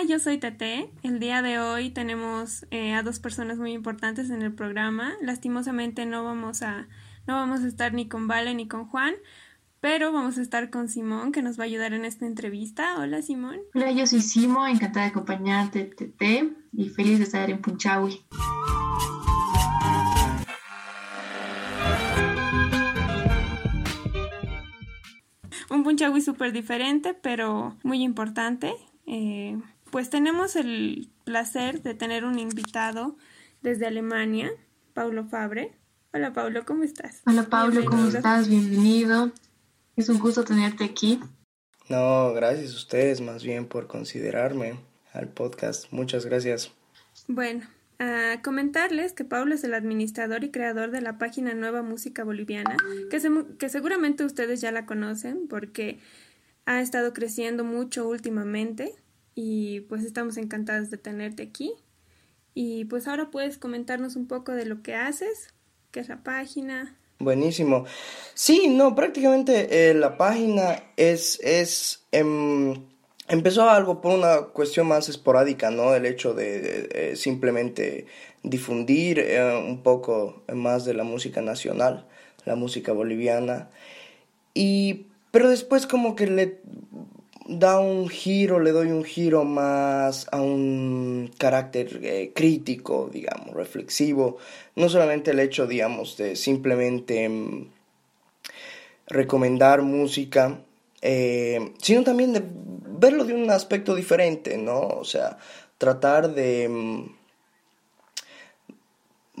Hola, yo soy Tete. El día de hoy tenemos eh, a dos personas muy importantes en el programa. Lastimosamente no vamos a no vamos a estar ni con Vale ni con Juan, pero vamos a estar con Simón que nos va a ayudar en esta entrevista. Hola, Simón. Hola, yo soy Simo, encantada de acompañarte, Tete, y feliz de estar en Punchawi. Un Punchawi súper diferente, pero muy importante. Eh, pues tenemos el placer de tener un invitado desde Alemania, Paulo Fabre. Hola Paulo, ¿cómo estás? Hola Paulo, ¿cómo estás? Bienvenido. Es un gusto tenerte aquí. No, gracias a ustedes más bien por considerarme al podcast. Muchas gracias. Bueno, a comentarles que Paulo es el administrador y creador de la página Nueva Música Boliviana, que, que seguramente ustedes ya la conocen porque ha estado creciendo mucho últimamente y pues estamos encantados de tenerte aquí. Y pues ahora puedes comentarnos un poco de lo que haces, qué es la página. Buenísimo. Sí, no, prácticamente eh, la página es, es em, empezó algo por una cuestión más esporádica, ¿no? El hecho de, simplemente difundir eh, un poco más de la música nacional, la música boliviana. Y pero después como que le da un giro, le doy un giro más a un carácter eh, crítico, digamos, reflexivo. No solamente el hecho, digamos, de simplemente mm, recomendar música, eh, sino también de verlo de un aspecto diferente, ¿no? O sea, tratar de... Mm,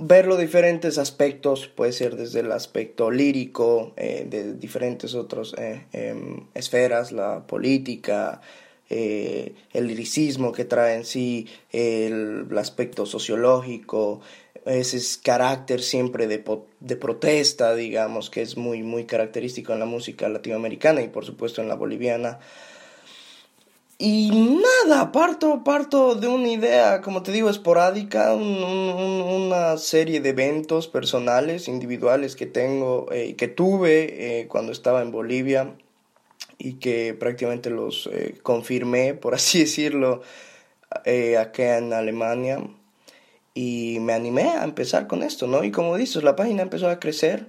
verlo diferentes aspectos, puede ser desde el aspecto lírico, eh, de diferentes otras eh, em, esferas, la política, eh, el liricismo que trae en sí, el, aspecto sociológico, ese carácter siempre de, de, protesta, digamos, que es muy, muy característico en la música latinoamericana y por supuesto en la boliviana. Y nada, parto, parto de una idea, como te digo, esporádica, una serie de eventos personales, individuales que tengo, eh, que tuve eh, cuando estaba en Bolivia y que prácticamente los eh, confirmé, por así decirlo, acá en Alemania. Y me animé a empezar con esto, ¿no? Y como dices, la página empezó a crecer.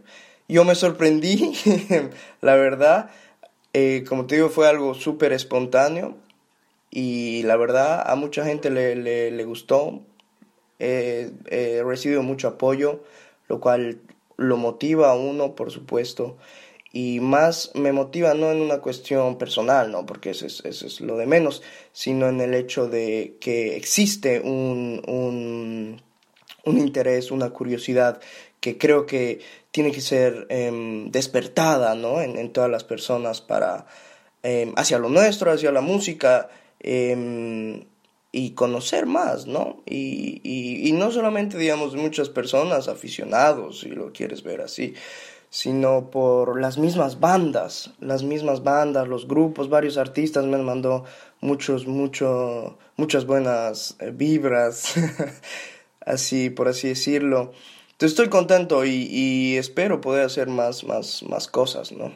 Yo me sorprendí, la verdad. como te digo, fue algo súper espontáneo y la verdad a mucha gente le, le, gustó, he recibido mucho apoyo, lo cual lo motiva a uno, por supuesto, y más me motiva no en una cuestión personal, ¿no? Porque eso es, eso es lo de menos, sino en el hecho de que existe un, un, un interés, una curiosidad que creo que tiene que ser em, despertada, ¿no? En, en, todas las personas para, em, hacia lo nuestro, hacia la música, Em, y conocer más, ¿no? Y, y, no solamente, digamos, muchas personas, aficionados, si lo quieres ver así, sino por las mismas bandas, las mismas bandas, los grupos, varios artistas me han mandado muchos, mucho, muchas buenas eh, vibras, así, por así decirlo. Entonces estoy contento y, y, espero poder hacer más, más, más cosas, ¿no?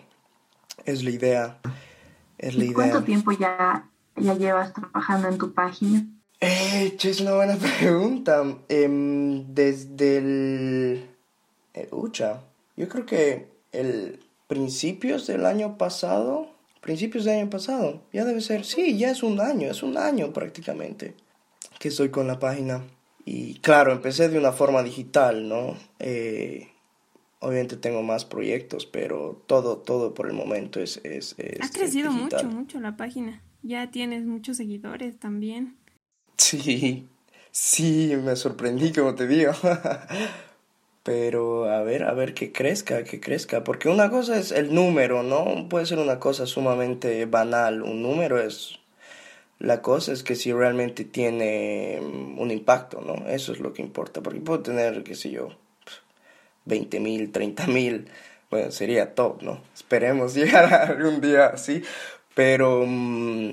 Es la idea. Es la idea. ¿Cuánto tiempo ya ya llevas trabajando en tu página? Eh, es una buena pregunta. Em, desde el... Eh, ucha, yo creo que el principios del año pasado, principios del año pasado, ya debe ser, sí, ya es un año, es un año prácticamente que estoy con la página. Y claro, empecé de una forma digital, ¿no? Eh, obviamente tengo más proyectos, pero todo, todo por el momento es... es, ha crecido mucho, mucho la página. Ya tienes muchos seguidores también. Sí, sí, me sorprendí, como te digo. Pero a ver, a ver que crezca, que crezca. Porque una cosa es el número, ¿no? Puede ser una cosa sumamente banal. Un número es... La cosa es que si realmente tiene un impacto, ¿no? Eso es lo que importa. Porque puedo tener, qué sé yo, 20 mil, 30 mil. Bueno, sería top, ¿no? Esperemos llegar algún día así. Pero mm,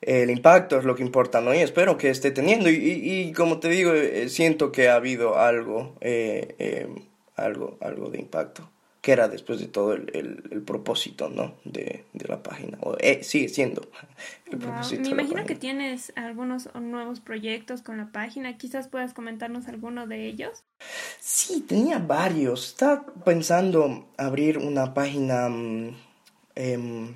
el impacto es lo que importa, ¿no? Y espero que esté teniendo. Y, y, como te digo, eh, siento que ha habido algo, eh, eh, algo, algo de impacto. que era después de todo el, el, propósito ¿no? de, de, la página, o eh, sigue siendo el propósito. Me imagino que tienes algunos nuevos proyectos con la página, quizás puedas comentarnos alguno de ellos. Sí, tenía varios, estaba pensando abrir una página mm, em,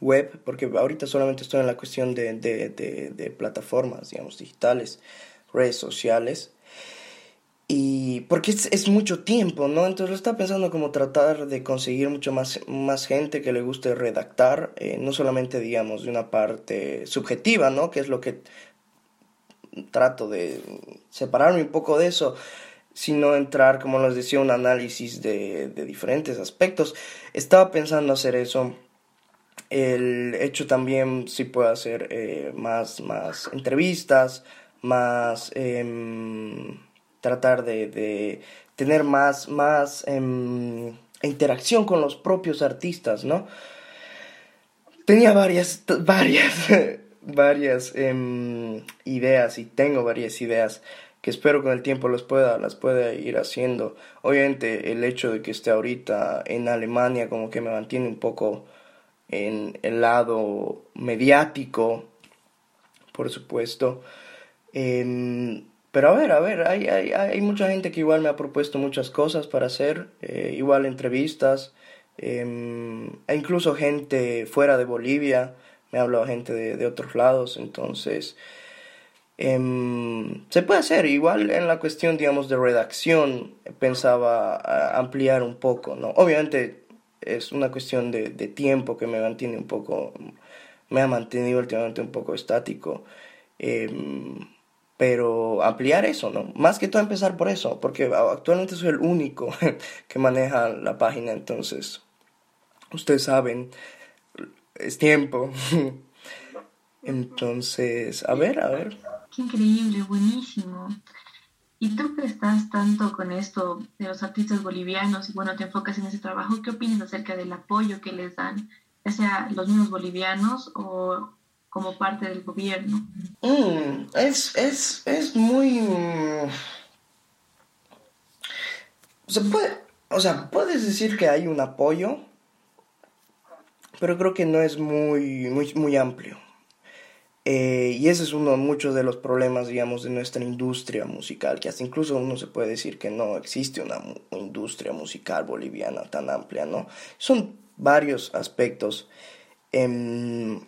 web, porque ahorita solamente estoy en la cuestión de, de, de, plataformas, digamos, digitales, redes sociales y porque es, es, mucho tiempo, ¿no? Entonces lo estaba pensando como tratar de conseguir mucho más, más gente que le guste redactar, eh, no solamente, digamos, de una parte subjetiva, ¿no? Que es lo que trato de separarme un poco de eso, sino entrar, como les decía, un análisis de, de diferentes aspectos. Estaba pensando hacer eso. El hecho también si puedo hacer eh, más, más entrevistas, más... Eh, tratar de, tener más, más em, interacción con los propios artistas, ¿no? Tenía varias, varias, varias em, ideas y tengo varias ideas que espero con el tiempo las pueda, las pueda ir haciendo. Obviamente el hecho de que esté ahorita en Alemania como que me mantiene un poco en el lado mediático, por supuesto. Em, pero a ver, a ver, hay, hay, hay, mucha gente que igual me ha propuesto muchas cosas para hacer, eh, igual entrevistas, em, e incluso gente fuera de Bolivia, me ha hablado gente de, de otros lados, entonces em, se puede hacer, igual en la cuestión, digamos, de redacción, pensaba ampliar un poco, ¿no? Obviamente es una cuestión de, de tiempo que me mantiene un poco, me ha mantenido últimamente un poco estático. Em, pero ampliar eso, ¿no? Más que todo empezar por eso, porque actualmente soy el único que maneja la página, entonces, ustedes saben, es tiempo. Entonces, a ver, a ver. Qué increíble, buenísimo. Y tú que estás tanto con esto de los artistas bolivianos y bueno, te enfocas en ese trabajo, ¿qué opinas acerca del apoyo que les dan, ya sea los mismos bolivianos o como parte del gobierno. Mm, es, es, es muy... Se puede, o sea, puedes decir que hay un apoyo, pero creo que no es muy, muy, muy amplio. Eh, y ese es uno de muchos de los problemas, digamos, de nuestra industria musical, que hasta incluso uno se puede decir que no existe una industria musical boliviana tan amplia, ¿no? Son varios aspectos. Em,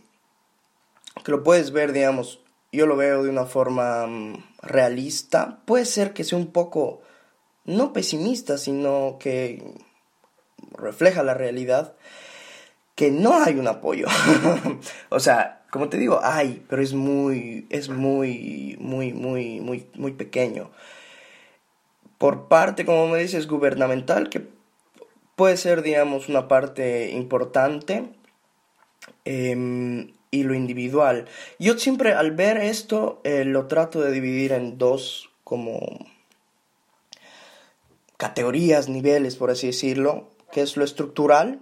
que lo puedes ver, digamos, yo lo veo de una forma mm, realista, puede ser que sea un poco, no pesimista, sino que refleja la realidad, que no hay un apoyo. o sea, como te digo, hay, pero es muy, es muy, muy, muy, muy, muy pequeño. Por parte, como me dices, gubernamental, que puede ser, digamos, una parte importante. Eh, y lo individual. Yo siempre al ver esto eh, lo trato de dividir en dos como categorías, niveles, por así decirlo, que es lo estructural,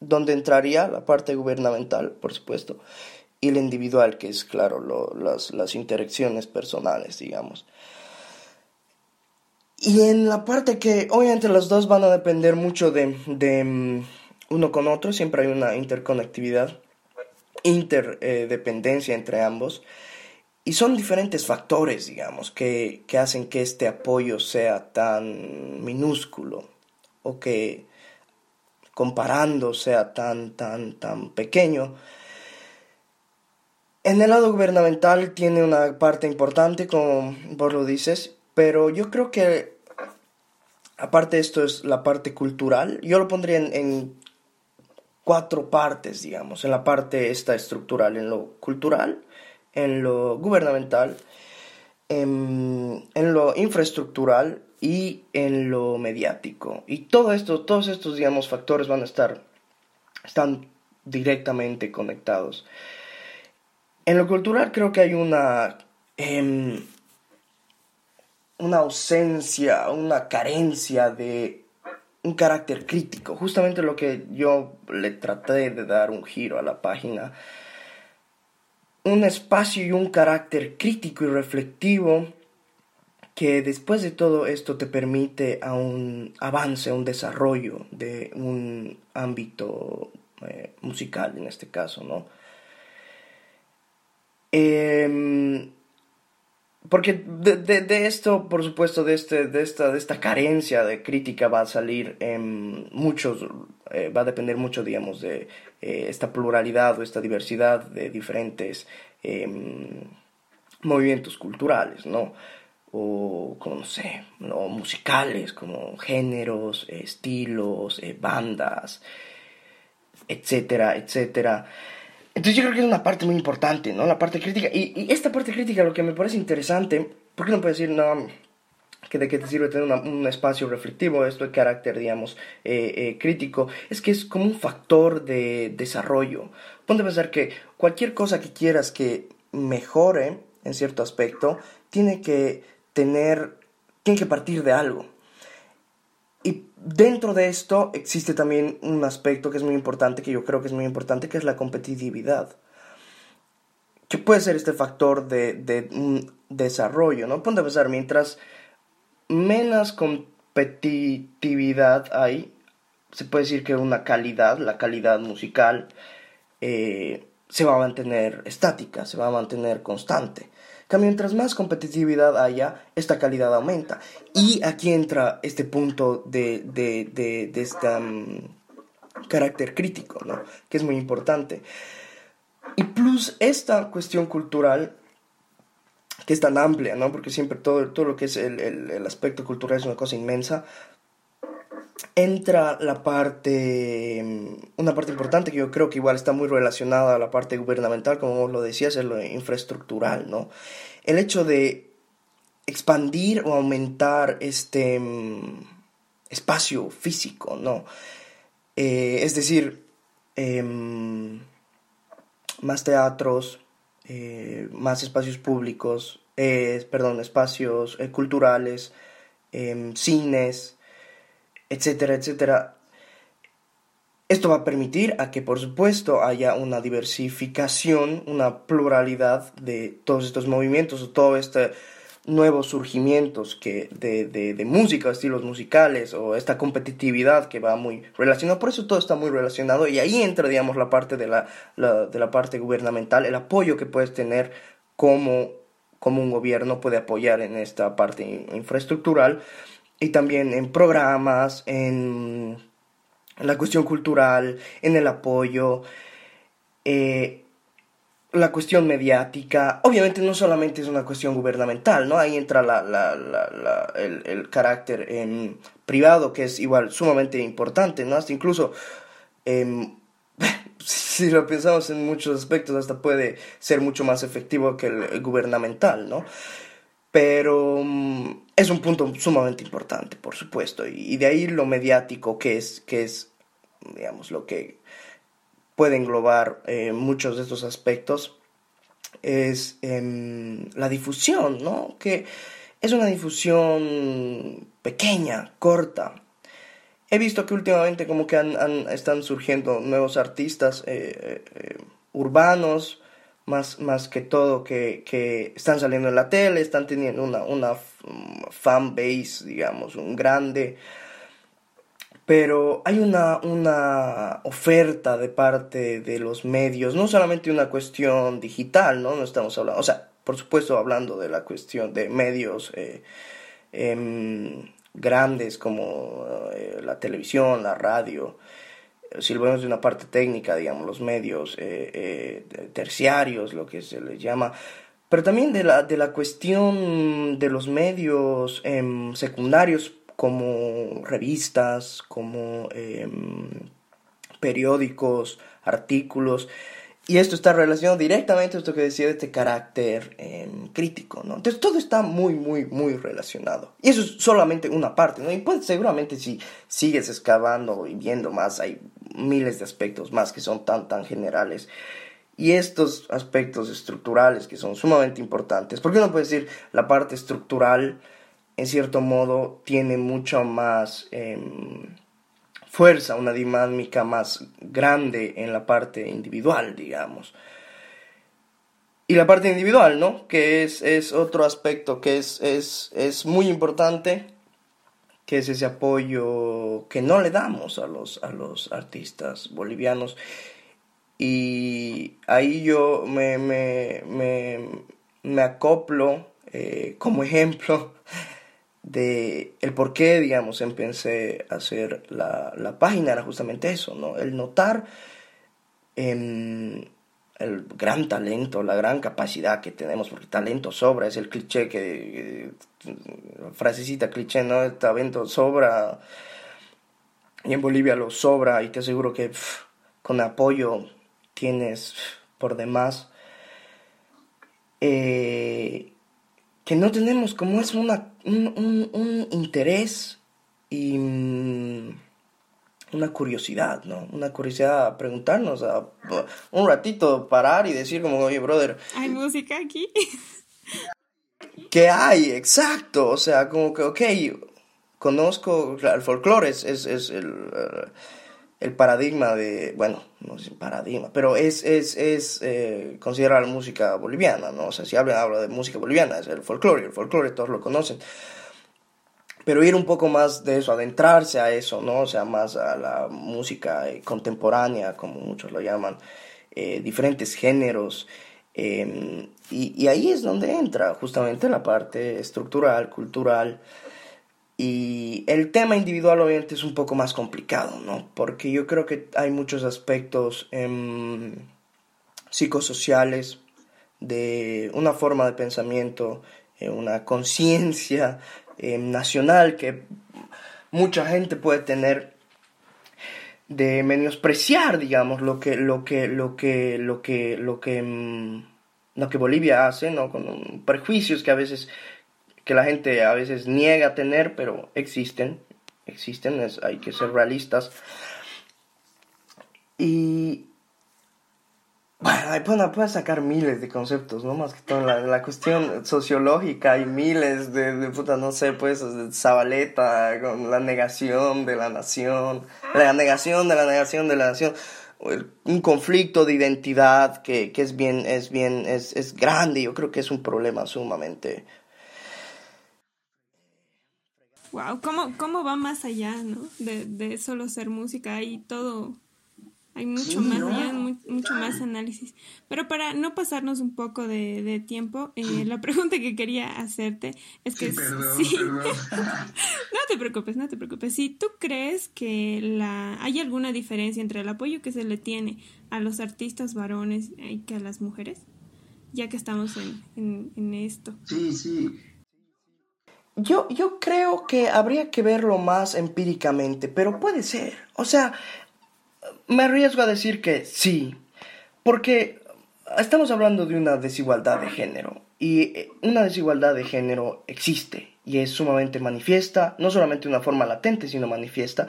donde entraría la parte gubernamental, por supuesto, y lo individual, que es, claro, las, las interacciones personales, digamos. Y en la parte que, obviamente, los dos van a depender mucho de, de mm, uno con otro, siempre hay una interconectividad interdependencia entre ambos. Y son diferentes factores, digamos, que, que, hacen que este apoyo sea tan minúsculo o que comparando sea tan, tan, tan pequeño. En el lado gubernamental tiene una parte importante, como vos lo dices, pero yo creo que aparte de esto es la parte cultural. Yo lo pondría en cuatro partes, digamos, en la parte esta estructural, en lo cultural, en lo gubernamental, en, lo infraestructural y en lo mediático. Y todo esto, todos estos, digamos, factores van a estar, están directamente conectados. En lo cultural creo que hay una, em, una ausencia, una carencia de un carácter crítico, justamente lo que yo le traté de dar un giro a la página. Un espacio y un carácter crítico y reflectivo que después de todo esto te permite a un avance, un desarrollo de un ámbito eh, musical en este caso, ¿no? Em, porque de, esto, por supuesto, de, este, de, esta, de esta carencia de crítica va a salir muchos, eh, va a depender mucho, digamos, de eh, esta pluralidad o esta diversidad de diferentes em, movimientos culturales, ¿no? O, como no sé, ¿no? musicales, como géneros, estilos, eh, bandas, etcétera, etcétera. Entonces yo creo que es una parte muy importante, ¿no? La parte crítica. Y, esta parte crítica lo que me parece interesante, ¿por qué no puedo decir, no, que de qué te sirve tener un espacio reflectivo, esto de carácter, digamos, eh, eh, crítico? Es que es como un factor de desarrollo. Ponte a pensar que cualquier cosa que quieras que mejore en cierto aspecto, tiene que tener, tiene que partir de algo. Y dentro de esto existe también un aspecto que es muy importante, que yo creo que es muy importante, que es la competitividad. Que puede ser este factor de, de un desarrollo, ¿no? Ponte a pensar, mientras menos competitividad hay, se puede decir que una calidad, la calidad musical, eh, se va a mantener estática, se va a mantener constante que mientras más competitividad haya, esta calidad aumenta. Y aquí entra este punto de, de, de, este carácter crítico, ¿no? que es muy importante. Y plus esta cuestión cultural que es tan amplia, ¿no? Porque siempre todo, todo lo que es el, el, el, aspecto cultural es una cosa inmensa entra la parte, mm, una parte importante que yo creo que igual está muy relacionada a la parte gubernamental, como vos lo decías, es lo infraestructural, ¿no? El hecho de expandir o aumentar este mm, espacio físico, ¿no? Eh, es decir, em, más teatros, eh, más espacios públicos, eh, perdón, espacios culturales, em, cines, etcétera, etcétera. Esto va a permitir a que, por supuesto, haya una diversificación, una pluralidad de todos estos movimientos o todos estos nuevos surgimientos que de, de, de, música, estilos musicales o esta competitividad que va muy relacionada. Por eso todo está muy relacionado y ahí entra, digamos, la parte de la, de la parte gubernamental, el apoyo que puedes tener como, como un gobierno puede apoyar en esta parte infraestructural y también en programas, en la cuestión cultural, en el apoyo, eh, la cuestión mediática. Obviamente no solamente es una cuestión gubernamental, ¿no? Ahí entra la, la, la, el, el, carácter en privado, que es igual sumamente importante, ¿no? Hasta incluso, eh, si lo pensamos en muchos aspectos, hasta puede ser mucho más efectivo que el gubernamental, ¿no? Pero mm, es un punto sumamente importante, por supuesto, y, de ahí lo mediático que es, que es, digamos, lo que puede englobar eh, muchos de estos aspectos, es em, la difusión, ¿no? Que es una difusión pequeña, corta. He visto que últimamente como que han, están surgiendo nuevos artistas eh, eh, urbanos, más, más que todo que, que, están saliendo en la tele, están teniendo una, una fan base, digamos, un grande. Pero hay una, una oferta de parte de los medios, no solamente una cuestión digital, ¿no? No estamos hablando, o sea, por supuesto hablando de la cuestión de medios eh, em, grandes como eh, la televisión, la radio, si lo vemos de una parte técnica, digamos, los medios eh, eh, terciarios, lo que se les llama, pero también de la, de la cuestión de los medios em, secundarios como revistas, como em, periódicos, artículos, y esto está relacionado directamente a esto que decía de este carácter em, crítico, ¿no? Entonces todo está muy, muy, muy relacionado. Y eso es solamente una parte, ¿no? Y pues seguramente si sigues excavando y viendo más, hay miles de aspectos más que son tan, tan generales. Y estos aspectos estructurales que son sumamente importantes, porque uno puede decir la parte estructural, en cierto modo, tiene mucho más... Em, fuerza, una dinámica más grande en la parte individual, digamos. y la parte individual, ¿no? Que es, es otro aspecto que es, es, es, muy importante, que es ese apoyo que no le damos a los, a los artistas bolivianos. Y ahí yo me, me, me, me acoplo eh, como ejemplo de el por qué, digamos, empecé a hacer la, la página, era justamente eso, ¿no? El notar el gran talento, la gran capacidad que tenemos, porque talento sobra, es el cliché que, frasecita cliché, ¿no? Talento sobra, y en Bolivia lo sobra, y te aseguro que con apoyo tienes por demás. Eh, que no tenemos como es una, un, un, un interés y mm, una curiosidad, ¿no? Una curiosidad a preguntarnos, a un ratito parar y decir como, oye, brother. ¿Hay música aquí? ¿Qué hay? Exacto. O sea, como que, ok, conozco, el folclore es, es, es el, eh, el, paradigma de, bueno, no es paradigma, pero es, es, es eh, considerar la música boliviana, ¿no? O sea, si hablan, habla de música boliviana, es el folclore, el folclore todos lo conocen pero ir un poco más de eso, adentrarse a eso, ¿no? O sea, más a la música eh, contemporánea, como muchos lo llaman, eh, diferentes géneros. Em, y, ahí es donde entra justamente la parte estructural, cultural. Y el tema individual obviamente es un poco más complicado, ¿no? Porque yo creo que hay muchos aspectos em, psicosociales de una forma de pensamiento, eh, una conciencia eh, nacional que mucha gente puede tener de menospreciar, digamos, lo que, lo que, lo que, lo que, lo que, mm, lo que Bolivia hace, ¿no? Con prejuicios que a veces, que la gente a veces niega tener, pero existen, existen, hay que ser realistas. Y, bueno, puede sacar miles de conceptos, ¿no? Más que todo la, cuestión sociológica hay miles de, puta, no sé, pues, Zabaleta con la negación de la nación, la negación de la negación de la nación, un conflicto de identidad que, que es bien, es bien, es, es grande, yo creo que es un problema sumamente... Wow, ¿cómo, cómo va más allá, ¿no? De, de solo ser música, hay todo hay mucho más mucho más análisis. Pero para no pasarnos un poco de, tiempo, eh, la pregunta que quería hacerte es que... Sí, no te preocupes, no te preocupes. Si tú crees que la hay alguna diferencia entre el apoyo que se le tiene a los artistas varones y que a las mujeres, ya que estamos en, en, esto. Sí, sí. Yo, yo creo que habría que verlo más empíricamente, pero puede ser. O sea, me arriesgo a decir que sí, porque estamos hablando de una desigualdad de género y eh, una desigualdad de género existe y es sumamente manifiesta, no solamente de una forma latente, sino manifiesta,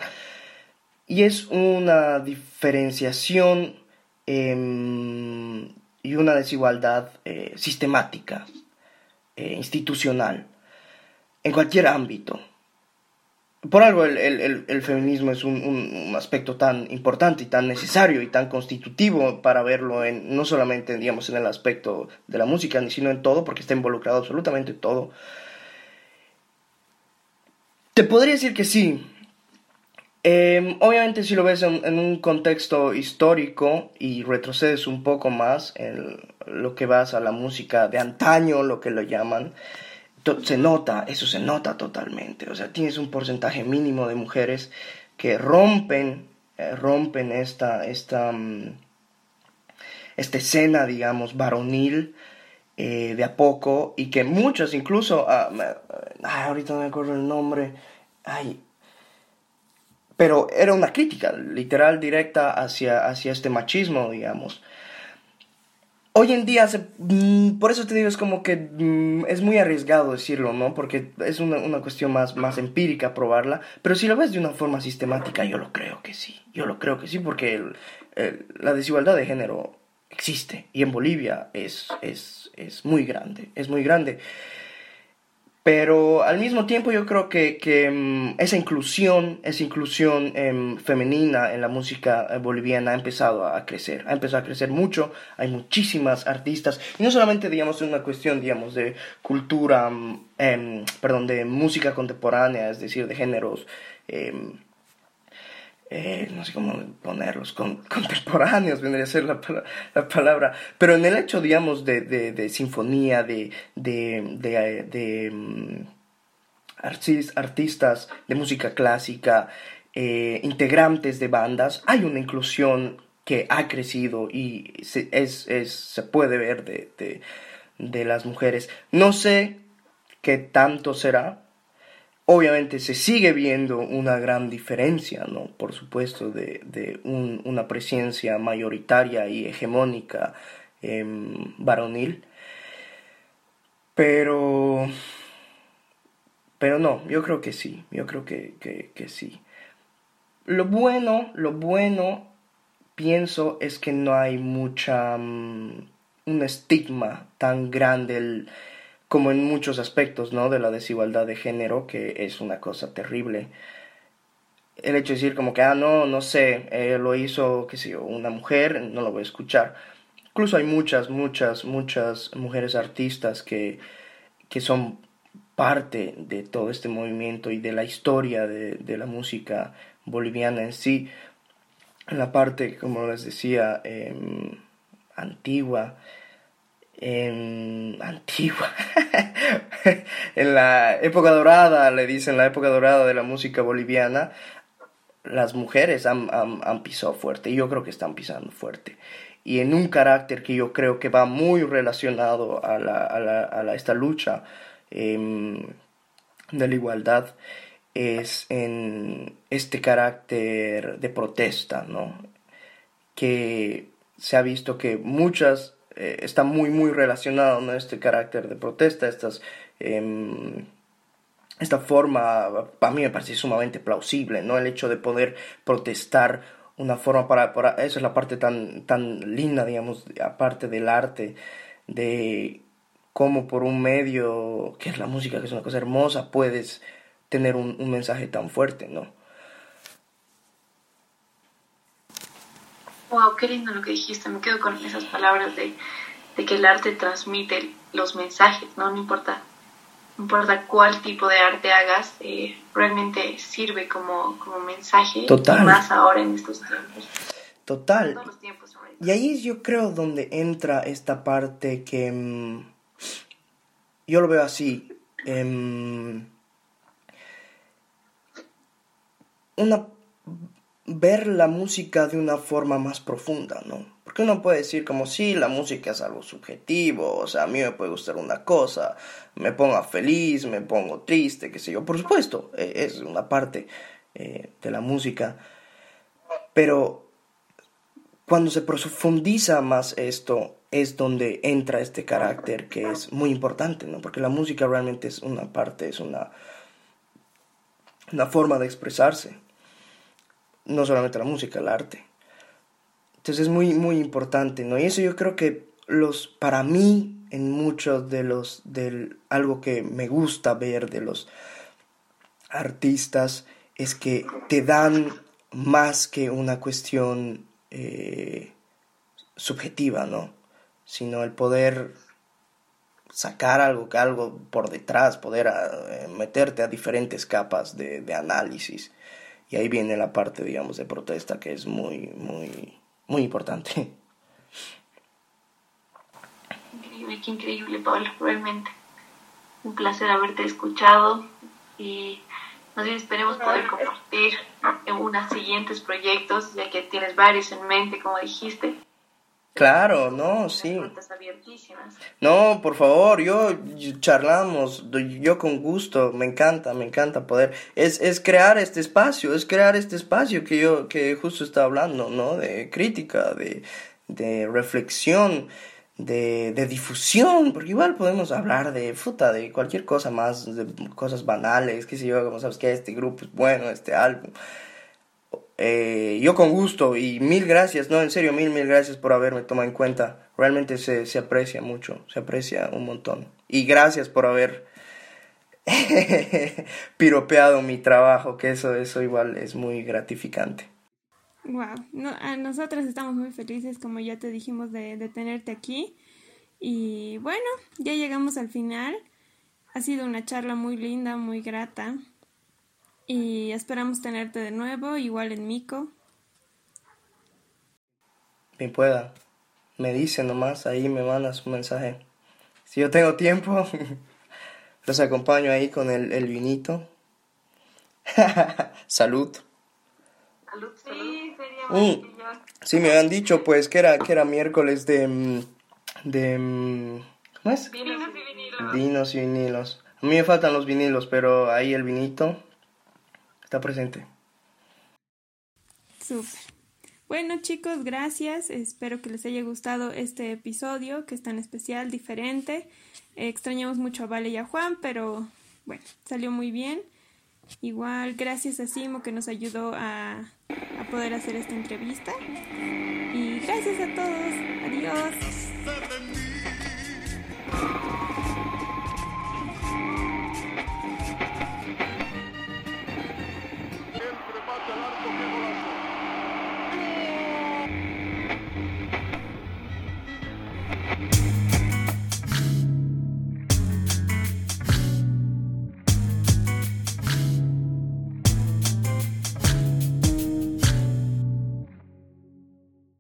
y es una diferenciación em, y una desigualdad eh, sistemática, eh, institucional, en cualquier ámbito por algo el, feminismo es un, aspecto tan importante y tan necesario y tan constitutivo para verlo en, no solamente digamos, en el aspecto de la música, sino en todo, porque está involucrado absolutamente todo. Te podría decir que sí. Em, obviamente si lo ves en, en, un contexto histórico y retrocedes un poco más en lo que vas a la música de antaño, lo que lo llaman, se nota, eso se nota totalmente. O sea, tienes un porcentaje mínimo de mujeres que rompen, eh, rompen esta, esta, mm, esta escena, digamos, varonil eh, de a poco y que muchas incluso, ah, ahorita no me acuerdo el nombre, ay, pero era una crítica literal directa hacia, hacia este machismo, digamos hoy en día, mm, por eso te digo, es como que mm, es muy arriesgado decirlo, ¿no? Porque es una, una, cuestión más, más empírica probarla, pero si lo ves de una forma sistemática, yo lo creo que sí, yo lo creo que sí, porque la desigualdad de género existe y en Bolivia es, es, es muy grande, es muy grande. Pero al mismo tiempo yo creo que, mm, esa inclusión, esa inclusión em, femenina en la música eh, boliviana ha empezado a crecer, ha empezado a crecer mucho, hay muchísimas artistas, y no solamente, digamos, una cuestión, digamos, de cultura, em, perdón, de música contemporánea, es decir, de géneros em, eh, no sé cómo ponerlos, con, contemporáneos vendría a ser la, la, palabra, pero en el hecho, digamos, de, de, de sinfonía, de, de, mm, artistas de música clásica, eh, integrantes de bandas, hay una inclusión que ha crecido y se, es, es, se puede ver de, de las mujeres. No sé qué tanto será, Obviamente se sigue viendo una gran diferencia, ¿no? Por supuesto, de, una presencia mayoritaria y hegemónica em, varonil. Pero... Pero no, yo creo que sí, yo creo que, que sí. Lo bueno, lo bueno, pienso, es que no hay mucha... Mm, un estigma tan grande el, como en muchos aspectos, ¿no? De la desigualdad de género, que es una cosa terrible. El hecho de decir como que, ah, no, no sé, eh, lo hizo, qué sé una mujer, no lo voy a escuchar. Incluso hay muchas, muchas, muchas mujeres artistas que, que son parte de todo este movimiento y de la historia de, de la música boliviana en sí. La parte, como les decía, em, antigua, en antigua, en la época dorada, le dicen la época dorada de la música boliviana, las mujeres han, han, pisado fuerte yo creo que están pisando fuerte. Y en un carácter que yo creo que va muy relacionado a, la, a, la, a esta lucha em, de la igualdad es en este carácter de protesta, ¿no? Que se ha visto que muchas eh, está muy, muy relacionado, ¿no? Este carácter de protesta, estas, em, esta forma, a mí me parece sumamente plausible, ¿no? El hecho de poder protestar una forma para, para eso es la parte tan, tan linda, digamos, aparte del arte, de cómo por un medio, que es la música, que es una cosa hermosa, puedes tener un, un mensaje tan fuerte, ¿no? Wow, qué lindo lo que dijiste. Me quedo con esas palabras de, que el arte transmite los mensajes, ¿no? No importa, no importa cuál tipo de arte hagas, eh, realmente sirve como, como mensaje. Total. más ahora en estos tiempos. Total. y ahí es yo creo donde entra esta parte que mm, yo lo veo así. Em, una ver la música de una forma más profunda, ¿no? Porque uno puede decir como si la música es algo subjetivo, o sea, a mí me puede gustar una cosa, me ponga feliz, me pongo triste, qué sé yo. Por supuesto, e, es una parte eh, de la música, pero cuando se profundiza más esto, es donde entra este carácter que es muy importante, ¿no? Porque la música realmente es una parte, es una, una forma de expresarse no solamente la música, el arte. Entonces es muy, muy importante, ¿no? Y eso yo creo que los, para mí, en muchos de los, del, algo que me gusta ver de los artistas, es que te dan más que una cuestión eh, subjetiva, ¿no? Sino el poder sacar algo, algo por detrás, poder eh, meterte a diferentes capas de, de análisis. Y ahí viene la parte, digamos, de protesta que es muy, muy, muy importante. Increíble, qué increíble, Pablo, realmente. Un placer haberte escuchado y más bien esperemos poder compartir en unos siguientes proyectos, ya que tienes varios en mente, como dijiste. Claro, no, sí. No, por favor, yo, charlamos, yo con gusto, me encanta, me encanta poder, es, es crear este espacio, es crear este espacio que yo, que justo estaba hablando, ¿no? De crítica, de, de reflexión, de, de difusión, porque igual podemos hablar de puta, de cualquier cosa más, de cosas banales, qué sé yo, como sabes que este grupo es bueno, este álbum. Eh, yo con gusto y mil gracias, no, en serio, mil, mil gracias por haberme tomado en cuenta. Realmente se, se aprecia mucho, se aprecia un montón. Y gracias por haber piropeado mi trabajo, que eso, eso igual es muy gratificante. Wow, a nosotras estamos muy felices, como ya te dijimos, de, de tenerte aquí. Y bueno, ya llegamos al final. Ha sido una charla muy linda, muy grata. Y esperamos tenerte de nuevo, igual en Mico. Bien pueda. Me dice nomás, ahí me mandas un mensaje. Si yo tengo tiempo, los acompaño ahí con el, el vinito. Salud. Salud, Sí, sería mm. Sí, me habían dicho pues que era, que era miércoles de... Mm, de mm, ¿Cómo es? Vinos y vinilos. Vinos y vinilos. A mí me faltan los vinilos, pero ahí el vinito está presente. Súper. Bueno chicos, gracias. Espero que les haya gustado este episodio, que es tan especial, diferente. extrañamos mucho a Vale y a Juan, pero bueno, salió muy bien. Igual, gracias a Simo que nos ayudó a, a poder hacer esta entrevista. Y gracias a todos. Adiós.